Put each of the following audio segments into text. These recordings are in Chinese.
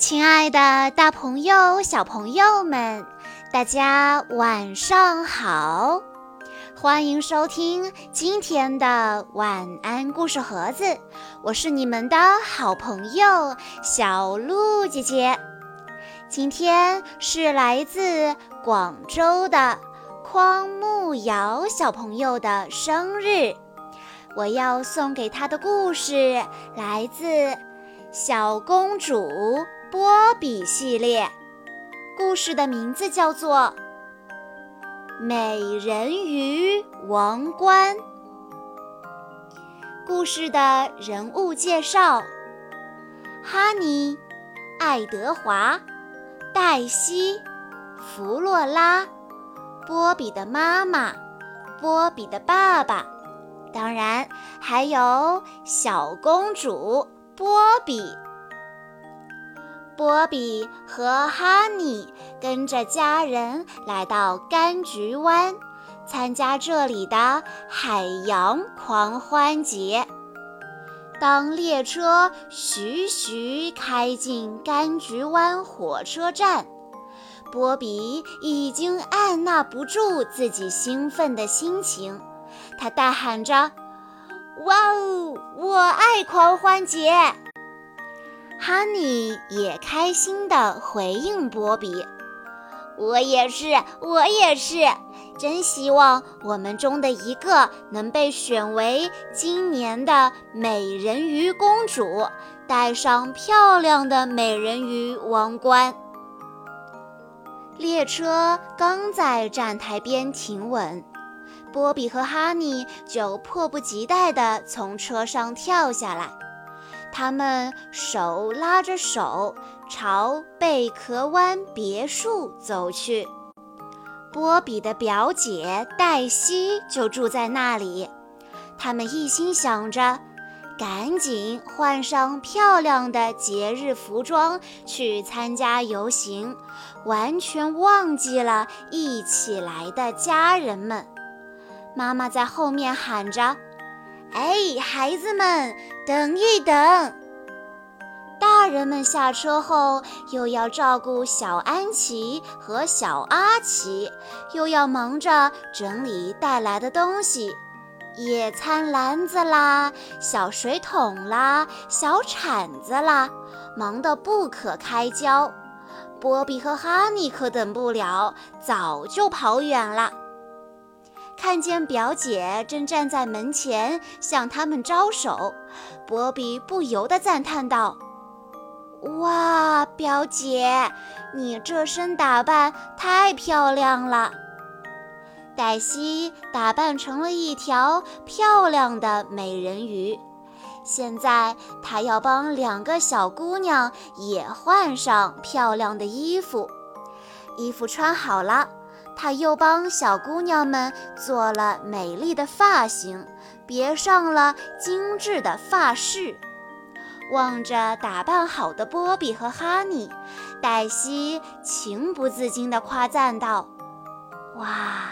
亲爱的，大朋友、小朋友们，大家晚上好！欢迎收听今天的晚安故事盒子，我是你们的好朋友小鹿姐姐。今天是来自广州的匡木瑶小朋友的生日，我要送给他的故事来自《小公主》。波比系列故事的名字叫做《美人鱼王冠》。故事的人物介绍：哈尼、爱德华、黛西、弗洛拉、波比的妈妈、波比的爸爸，当然还有小公主波比。波比和哈尼跟着家人来到柑橘湾，参加这里的海洋狂欢节。当列车徐徐开进柑橘湾火车站，波比已经按捺不住自己兴奋的心情，他大喊着：“哇哦，我爱狂欢节！”哈尼也开心地回应波比：“我也是，我也是，真希望我们中的一个能被选为今年的美人鱼公主，戴上漂亮的美人鱼王冠。”列车刚在站台边停稳，波比和哈尼就迫不及待地从车上跳下来。他们手拉着手朝贝壳湾别墅走去。波比的表姐黛西就住在那里。他们一心想着赶紧换上漂亮的节日服装去参加游行，完全忘记了一起来的家人们。妈妈在后面喊着。哎，孩子们，等一等！大人们下车后，又要照顾小安琪和小阿奇，又要忙着整理带来的东西：野餐篮子啦，小水桶啦，小铲子啦，忙得不可开交。波比和哈尼可等不了，早就跑远了。看见表姐正站在门前向他们招手，波比不由得赞叹道：“哇，表姐，你这身打扮太漂亮了！”黛西打扮成了一条漂亮的美人鱼，现在她要帮两个小姑娘也换上漂亮的衣服。衣服穿好了。他又帮小姑娘们做了美丽的发型，别上了精致的发饰。望着打扮好的波比和哈尼，黛西情不自禁地夸赞道：“哇，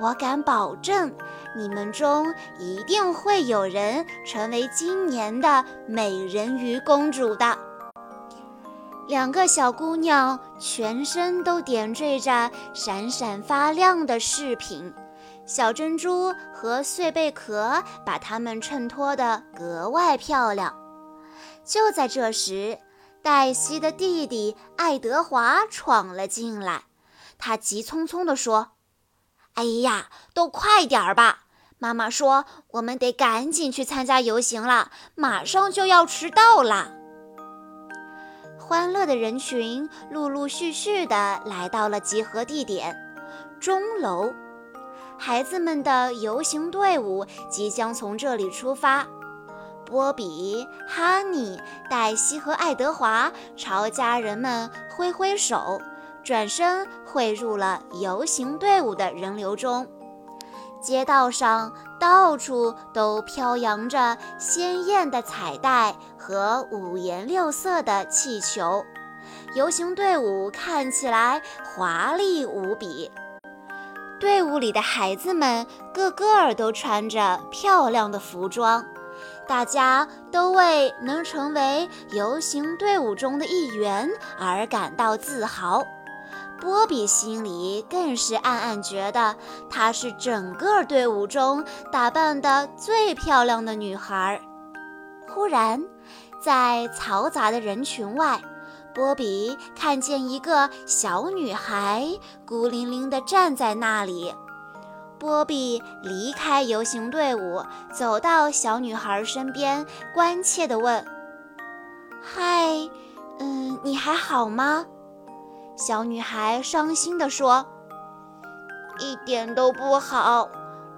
我敢保证，你们中一定会有人成为今年的美人鱼公主的。”两个小姑娘全身都点缀着闪闪发亮的饰品，小珍珠和碎贝壳把它们衬托得格外漂亮。就在这时，黛西的弟弟爱德华闯了进来，他急匆匆地说：“哎呀，都快点儿吧！妈妈说我们得赶紧去参加游行了，马上就要迟到了。”欢乐的人群陆陆续续地来到了集合地点——钟楼。孩子们的游行队伍即将从这里出发。波比、哈尼、黛西和爱德华朝家人们挥挥手，转身汇入了游行队伍的人流中。街道上到处都飘扬着鲜艳的彩带和五颜六色的气球，游行队伍看起来华丽无比。队伍里的孩子们个个都穿着漂亮的服装，大家都为能成为游行队伍中的一员而感到自豪。波比心里更是暗暗觉得她是整个队伍中打扮的最漂亮的女孩。忽然，在嘈杂的人群外，波比看见一个小女孩孤零零地站在那里。波比离开游行队伍，走到小女孩身边，关切地问：“嗨，嗯，你还好吗？”小女孩伤心地说：“一点都不好，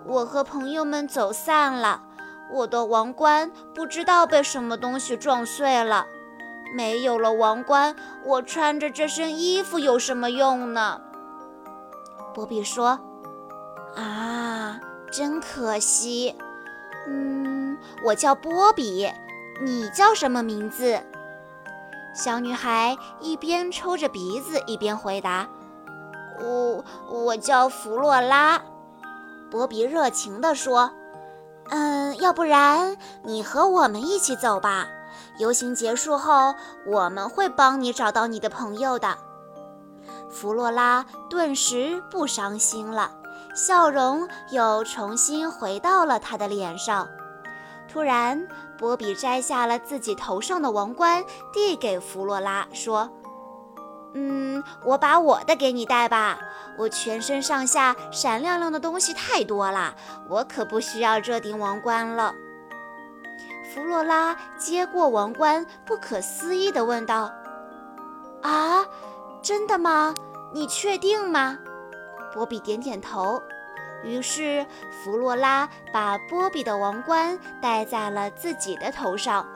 我和朋友们走散了，我的王冠不知道被什么东西撞碎了。没有了王冠，我穿着这身衣服有什么用呢？”波比说。啊，真可惜。嗯，我叫波比，你叫什么名字？小女孩一边抽着鼻子一边回答：“我我叫弗洛拉。”波比热情地说：“嗯，要不然你和我们一起走吧。游行结束后，我们会帮你找到你的朋友的。”弗洛拉顿时不伤心了。笑容又重新回到了他的脸上。突然，波比摘下了自己头上的王冠，递给弗洛拉，说：“嗯，我把我的给你戴吧。我全身上下闪亮亮的东西太多了，我可不需要这顶王冠了。”弗洛拉接过王冠，不可思议地问道：“啊，真的吗？你确定吗？”波比点点头，于是弗洛拉把波比的王冠戴在了自己的头上。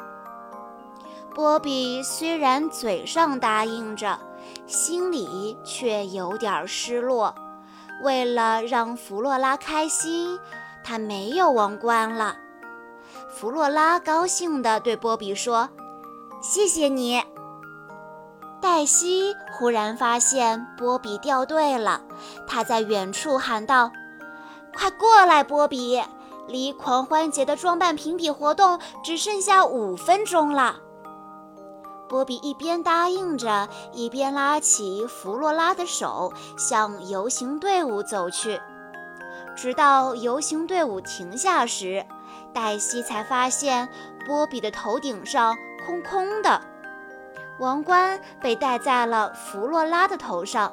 波比虽然嘴上答应着，心里却有点失落。为了让弗洛拉开心，他没有王冠了。弗洛拉高兴地对波比说：“谢谢你。”黛西忽然发现波比掉队了，她在远处喊道：“快过来，波比！离狂欢节的装扮评比活动只剩下五分钟了。”波比一边答应着，一边拉起弗洛拉的手，向游行队伍走去。直到游行队伍停下时，黛西才发现波比的头顶上空空的。王冠被戴在了弗洛拉的头上，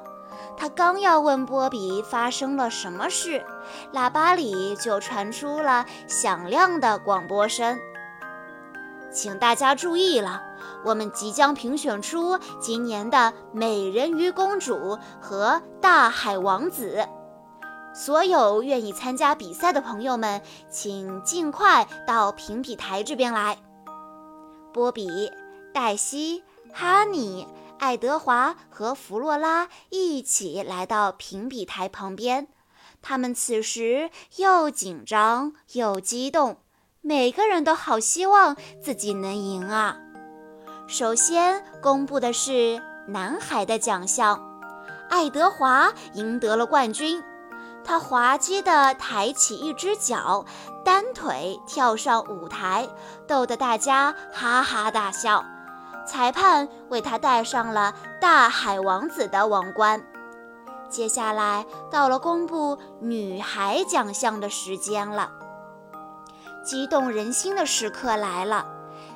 他刚要问波比发生了什么事，喇叭里就传出了响亮的广播声：“请大家注意了，我们即将评选出今年的美人鱼公主和大海王子。所有愿意参加比赛的朋友们，请尽快到评比台这边来。”波比、黛西。哈尼、爱德华和弗洛拉一起来到评比台旁边，他们此时又紧张又激动，每个人都好希望自己能赢啊！首先公布的是男孩的奖项，爱德华赢得了冠军，他滑稽地抬起一只脚，单腿跳上舞台，逗得大家哈哈大笑。裁判为他戴上了大海王子的王冠。接下来到了公布女孩奖项的时间了。激动人心的时刻来了，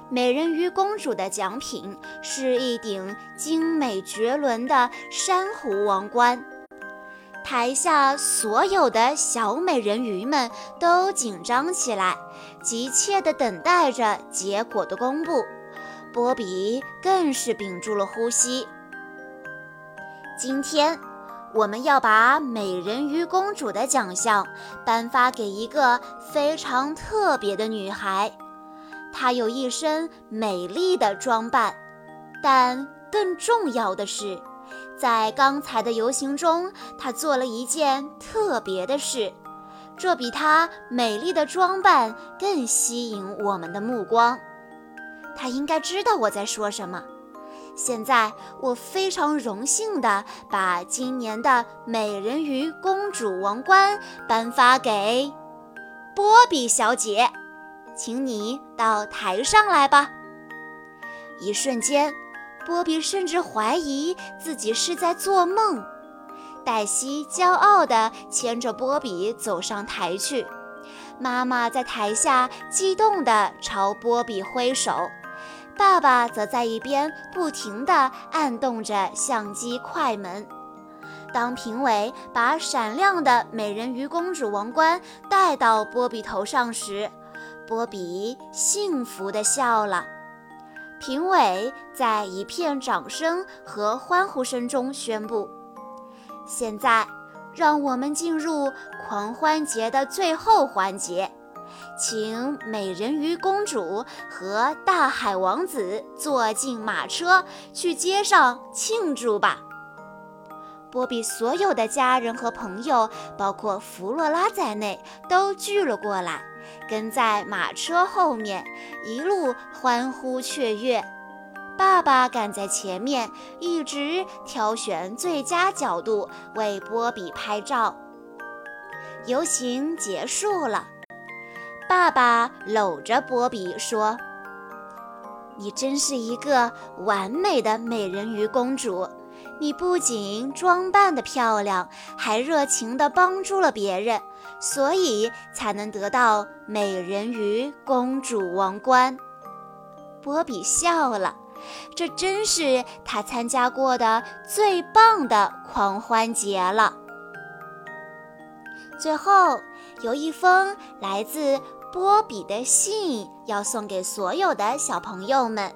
美人鱼公主的奖品是一顶精美绝伦的珊瑚王冠。台下所有的小美人鱼们都紧张起来，急切地等待着结果的公布。波比更是屏住了呼吸。今天，我们要把美人鱼公主的奖项颁发给一个非常特别的女孩。她有一身美丽的装扮，但更重要的是，在刚才的游行中，她做了一件特别的事，这比她美丽的装扮更吸引我们的目光。他应该知道我在说什么。现在，我非常荣幸地把今年的美人鱼公主王冠颁发给波比小姐，请你到台上来吧。”一瞬间，波比甚至怀疑自己是在做梦。黛西骄傲地牵着波比走上台去，妈妈在台下激动地朝波比挥手，爸爸则在一边不停地按动着相机快门。当评委把闪亮的美人鱼公主王冠戴到波比头上时，波比幸福地笑了。评委在一片掌声和欢呼声中宣布。现在，让我们进入狂欢节的最后环节，请美人鱼公主和大海王子坐进马车，去街上庆祝吧。波比所有的家人和朋友，包括弗洛拉在内，都聚了过来，跟在马车后面，一路欢呼雀跃。爸爸赶在前面，一直挑选最佳角度为波比拍照。游行结束了，爸爸搂着波比说：“你真是一个完美的美人鱼公主。你不仅装扮得漂亮，还热情地帮助了别人，所以才能得到美人鱼公主王冠。”波比笑了。这真是他参加过的最棒的狂欢节了。最后，有一封来自波比的信要送给所有的小朋友们。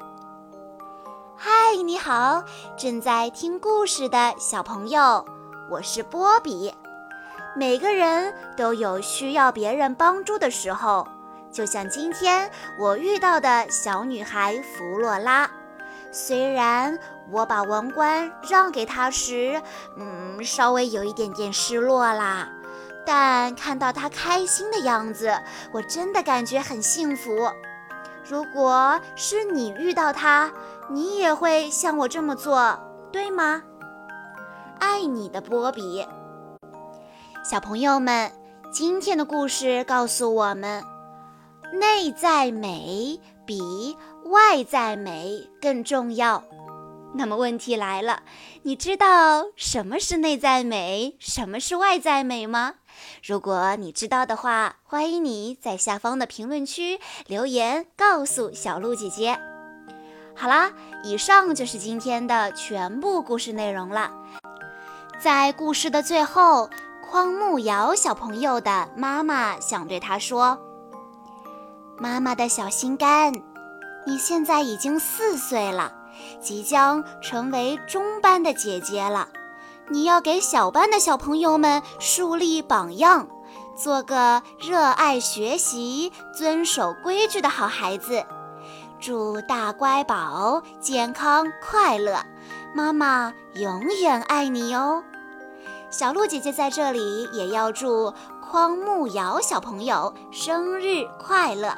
嗨，你好，正在听故事的小朋友，我是波比。每个人都有需要别人帮助的时候，就像今天我遇到的小女孩弗洛拉。虽然我把王冠让给她时，嗯，稍微有一点点失落啦，但看到他开心的样子，我真的感觉很幸福。如果是你遇到他，你也会像我这么做，对吗？爱你的波比。小朋友们，今天的故事告诉我们，内在美比。外在美更重要。那么问题来了，你知道什么是内在美，什么是外在美吗？如果你知道的话，欢迎你在下方的评论区留言告诉小鹿姐姐。好啦，以上就是今天的全部故事内容了。在故事的最后，匡木瑶小朋友的妈妈想对他说：“妈妈的小心肝。”你现在已经四岁了，即将成为中班的姐姐了。你要给小班的小朋友们树立榜样，做个热爱学习、遵守规矩的好孩子。祝大乖宝健康快乐，妈妈永远爱你哦。小鹿姐姐在这里也要祝匡木瑶小朋友生日快乐。